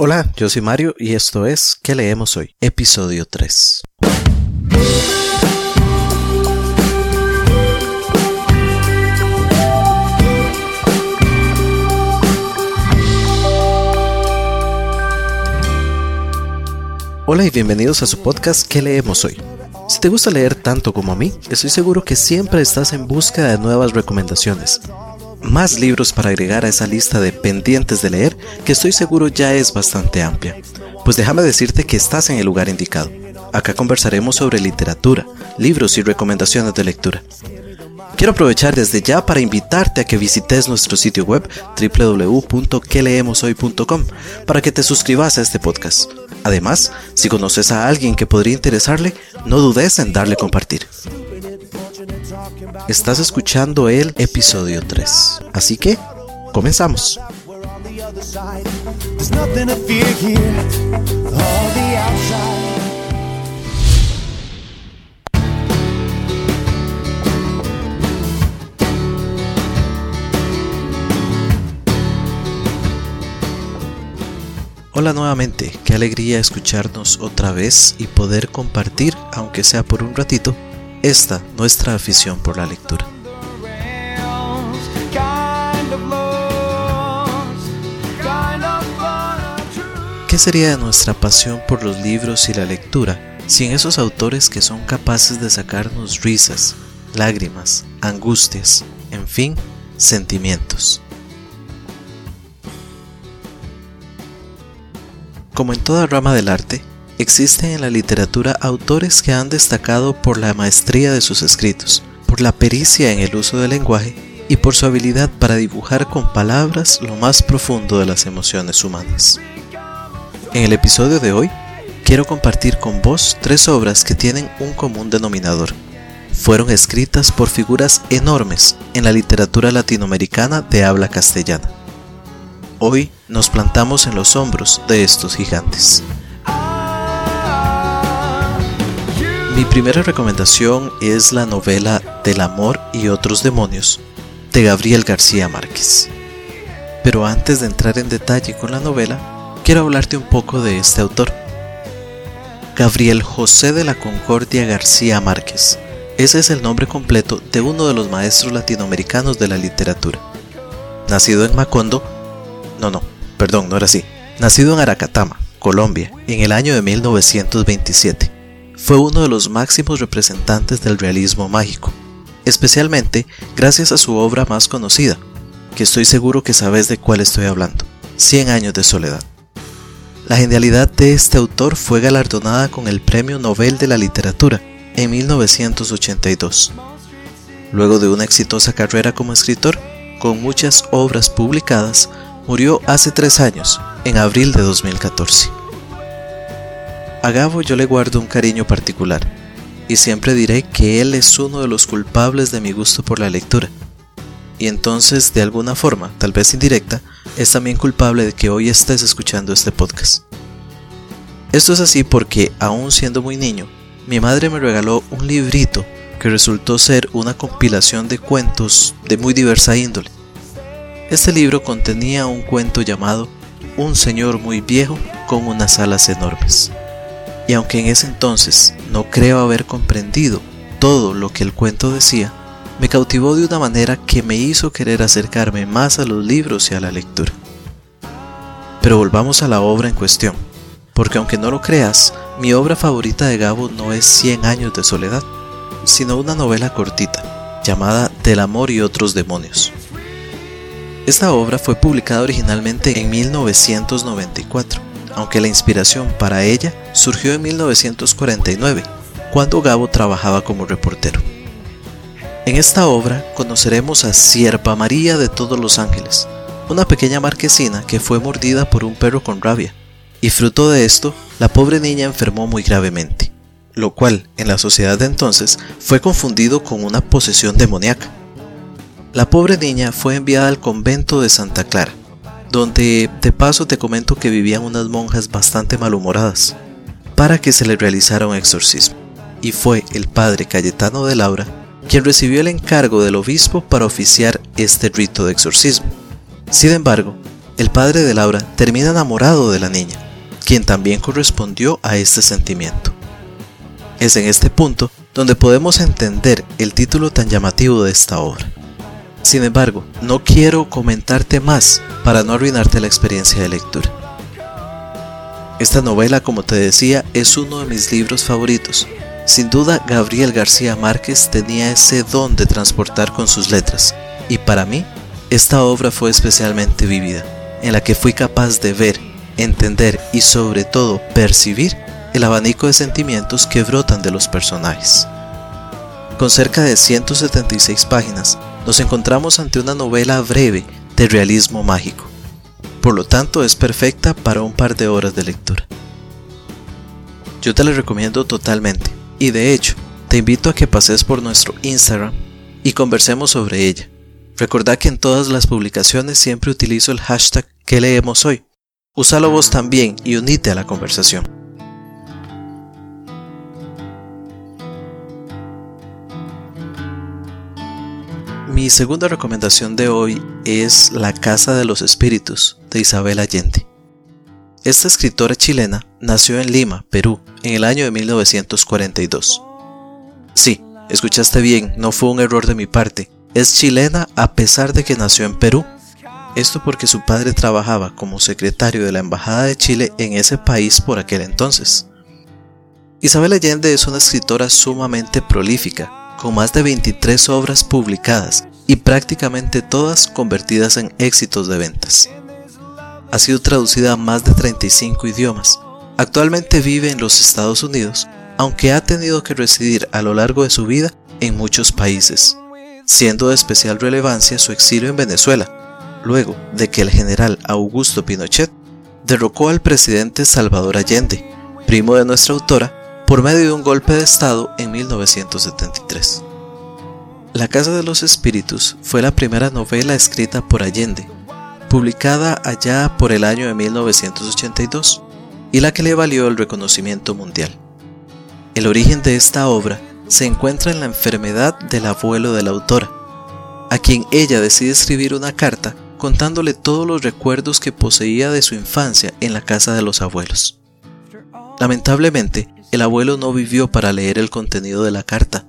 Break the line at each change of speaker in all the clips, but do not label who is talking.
Hola, yo soy Mario y esto es ¿Qué leemos hoy? Episodio 3. Hola y bienvenidos a su podcast ¿Qué leemos hoy? Si te gusta leer tanto como a mí, estoy seguro que siempre estás en busca de nuevas recomendaciones. Más libros para agregar a esa lista de pendientes de leer que estoy seguro ya es bastante amplia. Pues déjame decirte que estás en el lugar indicado. Acá conversaremos sobre literatura, libros y recomendaciones de lectura. Quiero aprovechar desde ya para invitarte a que visites nuestro sitio web www.queleemoshoy.com para que te suscribas a este podcast. Además, si conoces a alguien que podría interesarle, no dudes en darle compartir. Estás escuchando el episodio 3. Así que, comenzamos. Hola nuevamente, qué alegría escucharnos otra vez y poder compartir, aunque sea por un ratito, esta nuestra afición por la lectura. ¿Qué sería de nuestra pasión por los libros y la lectura sin esos autores que son capaces de sacarnos risas, lágrimas, angustias, en fin, sentimientos? Como en toda rama del arte, existen en la literatura autores que han destacado por la maestría de sus escritos, por la pericia en el uso del lenguaje y por su habilidad para dibujar con palabras lo más profundo de las emociones humanas. En el episodio de hoy, quiero compartir con vos tres obras que tienen un común denominador. Fueron escritas por figuras enormes en la literatura latinoamericana de habla castellana. Hoy nos plantamos en los hombros de estos gigantes. Mi primera recomendación es la novela Del amor y otros demonios de Gabriel García Márquez. Pero antes de entrar en detalle con la novela, quiero hablarte un poco de este autor. Gabriel José de la Concordia García Márquez. Ese es el nombre completo de uno de los maestros latinoamericanos de la literatura. Nacido en Macondo, no, no, perdón, no era así. Nacido en Aracatama, Colombia, en el año de 1927. Fue uno de los máximos representantes del realismo mágico, especialmente gracias a su obra más conocida, que estoy seguro que sabes de cuál estoy hablando, Cien años de soledad. La genialidad de este autor fue galardonada con el Premio Nobel de la Literatura en 1982. Luego de una exitosa carrera como escritor, con muchas obras publicadas, murió hace tres años, en abril de 2014. A Gabo yo le guardo un cariño particular, y siempre diré que él es uno de los culpables de mi gusto por la lectura. Y entonces, de alguna forma, tal vez indirecta, es también culpable de que hoy estés escuchando este podcast. Esto es así porque, aún siendo muy niño, mi madre me regaló un librito que resultó ser una compilación de cuentos de muy diversa índole. Este libro contenía un cuento llamado Un señor muy viejo con unas alas enormes. Y aunque en ese entonces no creo haber comprendido todo lo que el cuento decía, me cautivó de una manera que me hizo querer acercarme más a los libros y a la lectura. Pero volvamos a la obra en cuestión, porque aunque no lo creas, mi obra favorita de Gabo no es Cien años de soledad, sino una novela cortita, llamada Del amor y otros demonios. Esta obra fue publicada originalmente en 1994, aunque la inspiración para ella surgió en 1949, cuando Gabo trabajaba como reportero. En esta obra conoceremos a Sierpa María de todos los ángeles, una pequeña marquesina que fue mordida por un perro con rabia, y fruto de esto, la pobre niña enfermó muy gravemente, lo cual en la sociedad de entonces fue confundido con una posesión demoníaca. La pobre niña fue enviada al convento de Santa Clara, donde de paso te comento que vivían unas monjas bastante malhumoradas, para que se le realizara un exorcismo. Y fue el padre Cayetano de Laura quien recibió el encargo del obispo para oficiar este rito de exorcismo. Sin embargo, el padre de Laura termina enamorado de la niña, quien también correspondió a este sentimiento. Es en este punto donde podemos entender el título tan llamativo de esta obra. Sin embargo, no quiero comentarte más para no arruinarte la experiencia de lectura. Esta novela, como te decía, es uno de mis libros favoritos. Sin duda, Gabriel García Márquez tenía ese don de transportar con sus letras, y para mí, esta obra fue especialmente vívida, en la que fui capaz de ver, entender y sobre todo percibir el abanico de sentimientos que brotan de los personajes. Con cerca de 176 páginas, nos encontramos ante una novela breve de realismo mágico. Por lo tanto, es perfecta para un par de horas de lectura. Yo te la recomiendo totalmente y de hecho, te invito a que pases por nuestro Instagram y conversemos sobre ella. Recordá que en todas las publicaciones siempre utilizo el hashtag que leemos hoy. Úsalo vos también y unite a la conversación. Mi segunda recomendación de hoy es La Casa de los Espíritus de Isabel Allende. Esta escritora chilena nació en Lima, Perú, en el año de 1942. Sí, escuchaste bien, no fue un error de mi parte. Es chilena a pesar de que nació en Perú. Esto porque su padre trabajaba como secretario de la Embajada de Chile en ese país por aquel entonces. Isabel Allende es una escritora sumamente prolífica, con más de 23 obras publicadas y prácticamente todas convertidas en éxitos de ventas. Ha sido traducida a más de 35 idiomas. Actualmente vive en los Estados Unidos, aunque ha tenido que residir a lo largo de su vida en muchos países, siendo de especial relevancia su exilio en Venezuela, luego de que el general Augusto Pinochet derrocó al presidente Salvador Allende, primo de nuestra autora, por medio de un golpe de Estado en 1973. La Casa de los Espíritus fue la primera novela escrita por Allende, publicada allá por el año de 1982, y la que le valió el reconocimiento mundial. El origen de esta obra se encuentra en la enfermedad del abuelo de la autora, a quien ella decide escribir una carta contándole todos los recuerdos que poseía de su infancia en la casa de los abuelos. Lamentablemente, el abuelo no vivió para leer el contenido de la carta,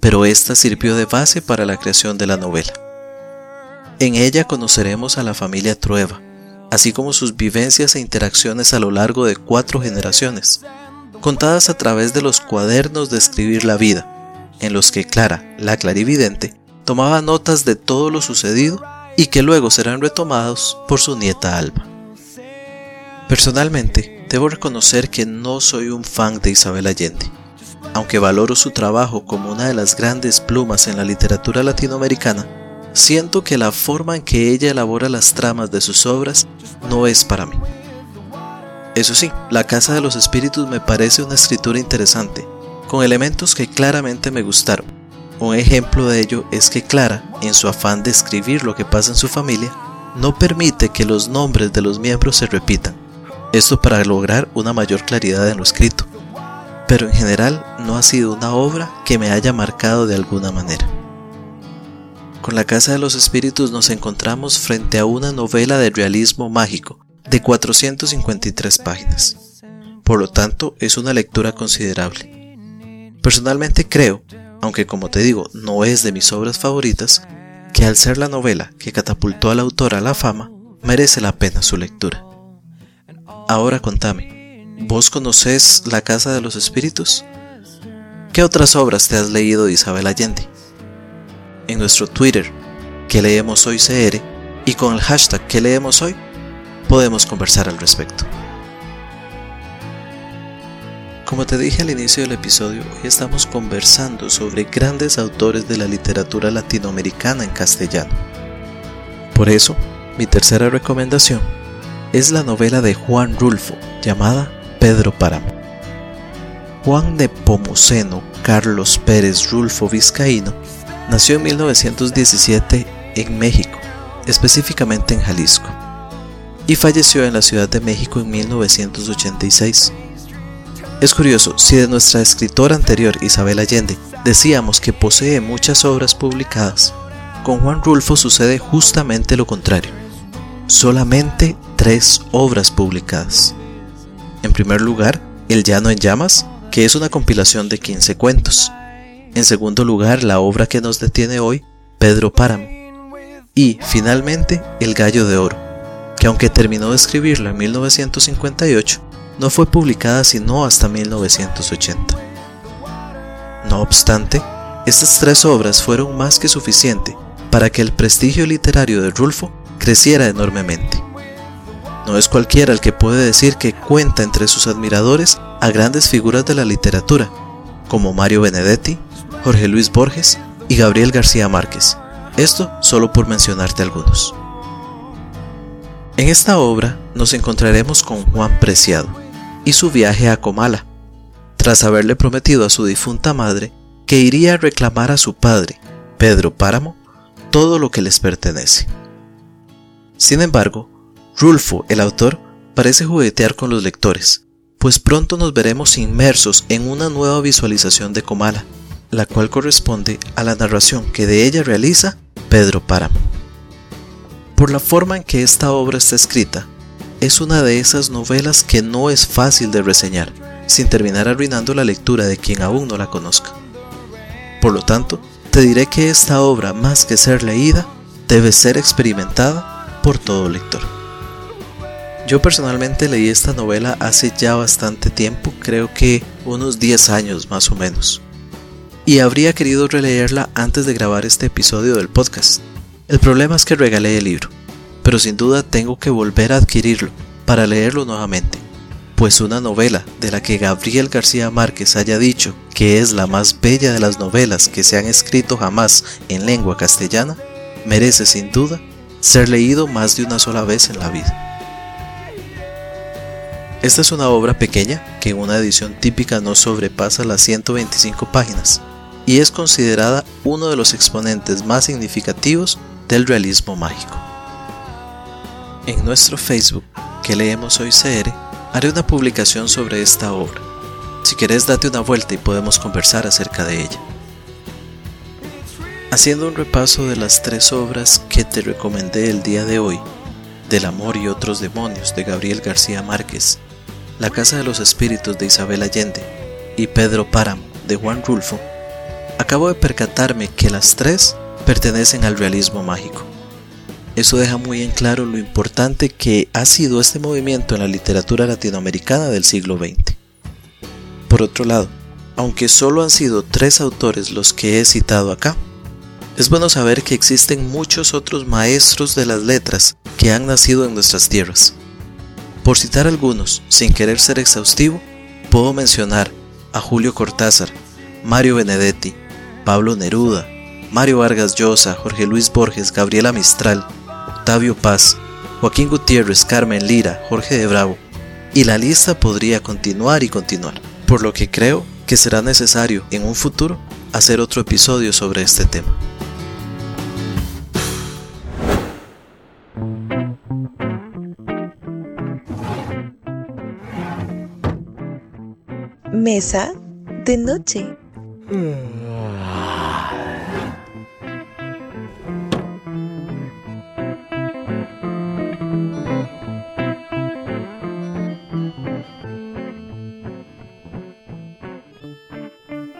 pero esta sirvió de base para la creación de la novela. En ella conoceremos a la familia Trueba, así como sus vivencias e interacciones a lo largo de cuatro generaciones, contadas a través de los cuadernos de escribir la vida, en los que Clara, la clarividente, tomaba notas de todo lo sucedido y que luego serán retomados por su nieta Alba. Personalmente, debo reconocer que no soy un fan de Isabel Allende aunque valoro su trabajo como una de las grandes plumas en la literatura latinoamericana, siento que la forma en que ella elabora las tramas de sus obras no es para mí. Eso sí, La Casa de los Espíritus me parece una escritura interesante, con elementos que claramente me gustaron. Un ejemplo de ello es que Clara, en su afán de escribir lo que pasa en su familia, no permite que los nombres de los miembros se repitan, esto para lograr una mayor claridad en lo escrito pero en general no ha sido una obra que me haya marcado de alguna manera. Con La Casa de los Espíritus nos encontramos frente a una novela de realismo mágico de 453 páginas. Por lo tanto, es una lectura considerable. Personalmente creo, aunque como te digo, no es de mis obras favoritas, que al ser la novela que catapultó al autor a la fama, merece la pena su lectura. Ahora contame, ¿Vos conocés La Casa de los Espíritus? ¿Qué otras obras te has leído de Isabel Allende? En nuestro Twitter, que leemos hoy CR, y con el hashtag que leemos hoy, podemos conversar al respecto. Como te dije al inicio del episodio, hoy estamos conversando sobre grandes autores de la literatura latinoamericana en castellano. Por eso, mi tercera recomendación es la novela de Juan Rulfo llamada Pedro Páramo. Juan de Pomuceno Carlos Pérez Rulfo Vizcaíno nació en 1917 en México, específicamente en Jalisco, y falleció en la Ciudad de México en 1986. Es curioso, si de nuestra escritora anterior Isabel Allende decíamos que posee muchas obras publicadas, con Juan Rulfo sucede justamente lo contrario. solamente tres obras publicadas. En primer lugar, El Llano en Llamas, que es una compilación de 15 cuentos. En segundo lugar, la obra que nos detiene hoy, Pedro Páramo. Y, finalmente, El Gallo de Oro, que aunque terminó de escribirla en 1958, no fue publicada sino hasta 1980. No obstante, estas tres obras fueron más que suficiente para que el prestigio literario de Rulfo creciera enormemente. No es cualquiera el que puede decir que cuenta entre sus admiradores a grandes figuras de la literatura, como Mario Benedetti, Jorge Luis Borges y Gabriel García Márquez, esto solo por mencionarte algunos. En esta obra nos encontraremos con Juan Preciado y su viaje a Comala, tras haberle prometido a su difunta madre que iría a reclamar a su padre, Pedro Páramo, todo lo que les pertenece. Sin embargo, Rulfo, el autor, parece juguetear con los lectores, pues pronto nos veremos inmersos en una nueva visualización de Comala, la cual corresponde a la narración que de ella realiza Pedro Páramo. Por la forma en que esta obra está escrita, es una de esas novelas que no es fácil de reseñar, sin terminar arruinando la lectura de quien aún no la conozca. Por lo tanto, te diré que esta obra, más que ser leída, debe ser experimentada por todo lector. Yo personalmente leí esta novela hace ya bastante tiempo, creo que unos 10 años más o menos. Y habría querido releerla antes de grabar este episodio del podcast. El problema es que regalé el libro, pero sin duda tengo que volver a adquirirlo para leerlo nuevamente, pues una novela de la que Gabriel García Márquez haya dicho que es la más bella de las novelas que se han escrito jamás en lengua castellana, merece sin duda ser leído más de una sola vez en la vida. Esta es una obra pequeña que en una edición típica no sobrepasa las 125 páginas y es considerada uno de los exponentes más significativos del realismo mágico. En nuestro Facebook, que leemos hoy CR, haré una publicación sobre esta obra. Si querés date una vuelta y podemos conversar acerca de ella. Haciendo un repaso de las tres obras que te recomendé el día de hoy, Del amor y otros demonios de Gabriel García Márquez, La Casa de los Espíritus de Isabel Allende y Pedro Páramo de Juan Rulfo, acabo de percatarme que las tres pertenecen al realismo mágico. Eso deja muy en claro lo importante que ha sido este movimiento en la literatura latinoamericana del siglo XX. Por otro lado, aunque solo han sido tres autores los que he citado acá, es bueno saber que existen muchos otros maestros de las letras que han nacido en nuestras tierras. Por citar algunos, sin querer ser exhaustivo, puedo mencionar a Julio Cortázar, Mario Benedetti, Pablo Neruda, Mario Vargas Llosa, Jorge Luis Borges, Gabriela Mistral, Octavio Paz, Joaquín Gutiérrez, Carmen Lira, Jorge de Bravo, y la lista podría continuar y continuar, por lo que creo que será necesario en un futuro hacer otro episodio sobre este tema.
Mesa de noche.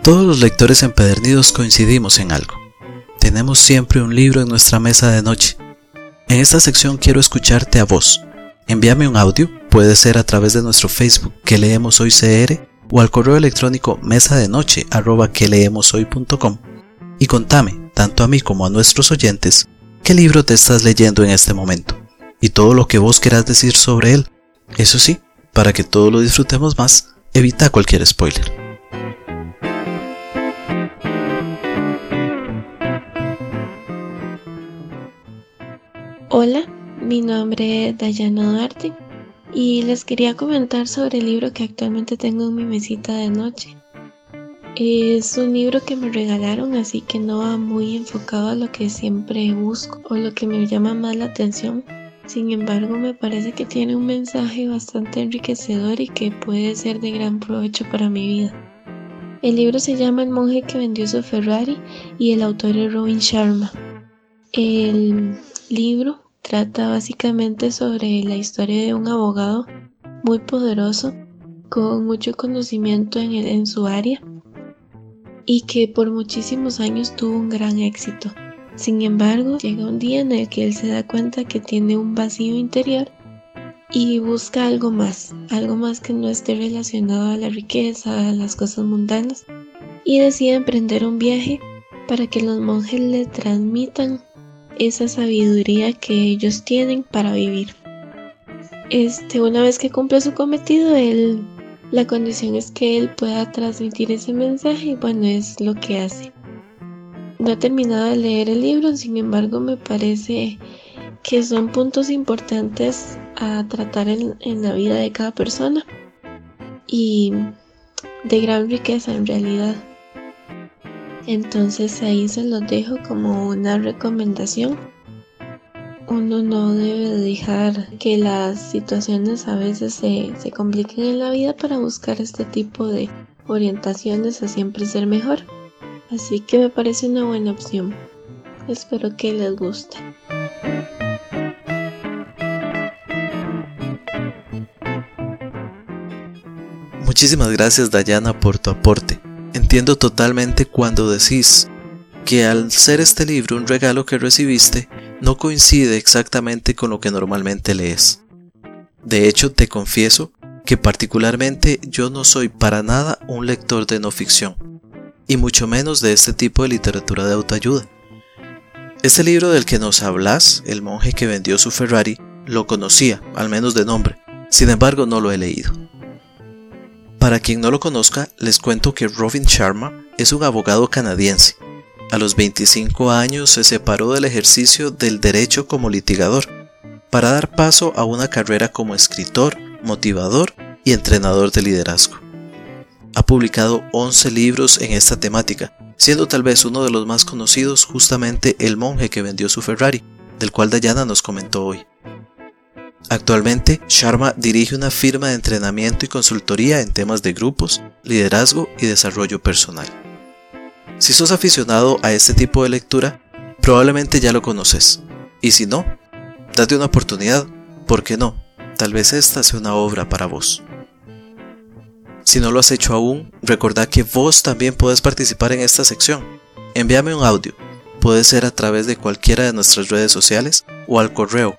Todos los lectores empedernidos coincidimos en algo. Tenemos siempre un libro en nuestra mesa de noche. En esta sección quiero escucharte a vos. Envíame un audio, puede ser a través de nuestro Facebook que leemos hoy CR o al correo electrónico mesa de noche arroba que leemos hoy.com y contame, tanto a mí como a nuestros oyentes, qué libro te estás leyendo en este momento y todo lo que vos querás decir sobre él. Eso sí, para que todos lo disfrutemos más, evita cualquier spoiler.
Hola, mi nombre es Dayana Duarte y les quería comentar sobre el libro que actualmente tengo en mi mesita de noche. Es un libro que me regalaron, así que no va muy enfocado a lo que siempre busco o lo que me llama más la atención. Sin embargo, me parece que tiene un mensaje bastante enriquecedor y que puede ser de gran provecho para mi vida. El libro se llama El monje que vendió su Ferrari y el autor es Robin Sharma. El libro trata básicamente sobre la historia de un abogado muy poderoso con mucho conocimiento en, su área y que por muchísimos años tuvo un gran éxito. Sin embargo, llega un día en el que él se da cuenta que tiene un vacío interior y busca algo más, algo más que no esté relacionado a la riqueza, a las cosas mundanas, y decide emprender un viaje para que los monjes le transmitan esa sabiduría que ellos tienen para vivir. Este, una vez que cumple su cometido, él, la condición es que él pueda transmitir ese mensaje y bueno, es lo que hace. No he terminado de leer el libro, sin embargo me parece que son puntos importantes a tratar en, en la vida de cada persona y de gran riqueza en realidad. Entonces ahí se los dejo como una recomendación. Uno no debe dejar que las situaciones a veces se, se compliquen en la vida para buscar este tipo de orientaciones a siempre ser mejor. Así que me parece una buena opción. Espero que les guste.
Muchísimas gracias Dayana por tu aporte. Entiendo totalmente cuando decís que al ser este libro un regalo que recibiste, no coincide exactamente con lo que normalmente lees. De hecho, te confieso que particularmente yo no soy para nada un lector de no ficción, y mucho menos de este tipo de literatura de autoayuda. Este libro del que nos hablas, El monje que vendió su Ferrari, lo conocía, al menos de nombre, sin embargo no lo he leído. Para quien no lo conozca, les cuento que Robin Sharma es un abogado canadiense. A los 25 años se separó del ejercicio del derecho como litigador para dar paso a una carrera como escritor, motivador y entrenador de liderazgo. Ha publicado 11 libros en esta temática, siendo tal vez uno de los más conocidos justamente El monje que vendió su Ferrari, del cual Dayana nos comentó hoy. Actualmente, Sharma dirige una firma de entrenamiento y consultoría en temas de grupos, liderazgo y desarrollo personal. Si sos aficionado a este tipo de lectura, probablemente ya lo conoces. Y si no, date una oportunidad, ¿por qué no? Tal vez esta sea una obra para vos. Si no lo has hecho aún, recordad que vos también podés participar en esta sección. Envíame un audio, puede ser a través de cualquiera de nuestras redes sociales o al correo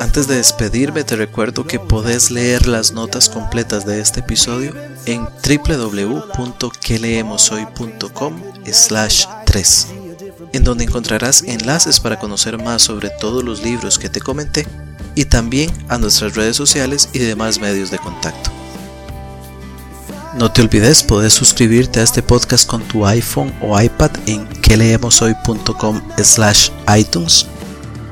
Antes de despedirme te recuerdo que podés leer las notas completas de este episodio en www.queleemoshoy.com slash 3, en donde encontrarás enlaces para conocer más sobre todos los libros que te comenté y también a nuestras redes sociales y demás medios de contacto. No te olvides, puedes suscribirte a este podcast con tu iPhone o iPad en queleemoshoy.com slash iTunes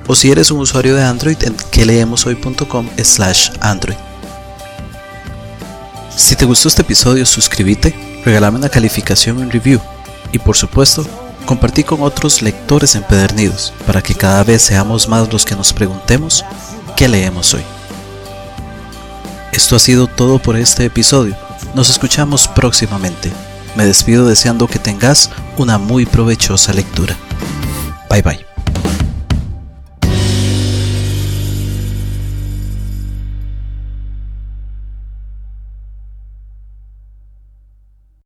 o si eres un usuario de Android en queleemoshoy.com slash Android. Si te gustó este episodio, suscríbete, regálame una calificación en review y por supuesto, compartí con otros lectores empedernidos para que cada vez seamos más los que nos preguntemos qué leemos hoy. Esto ha sido todo por este episodio. Nos escuchamos próximamente. Me despido deseando que tengas una muy provechosa lectura. Bye bye.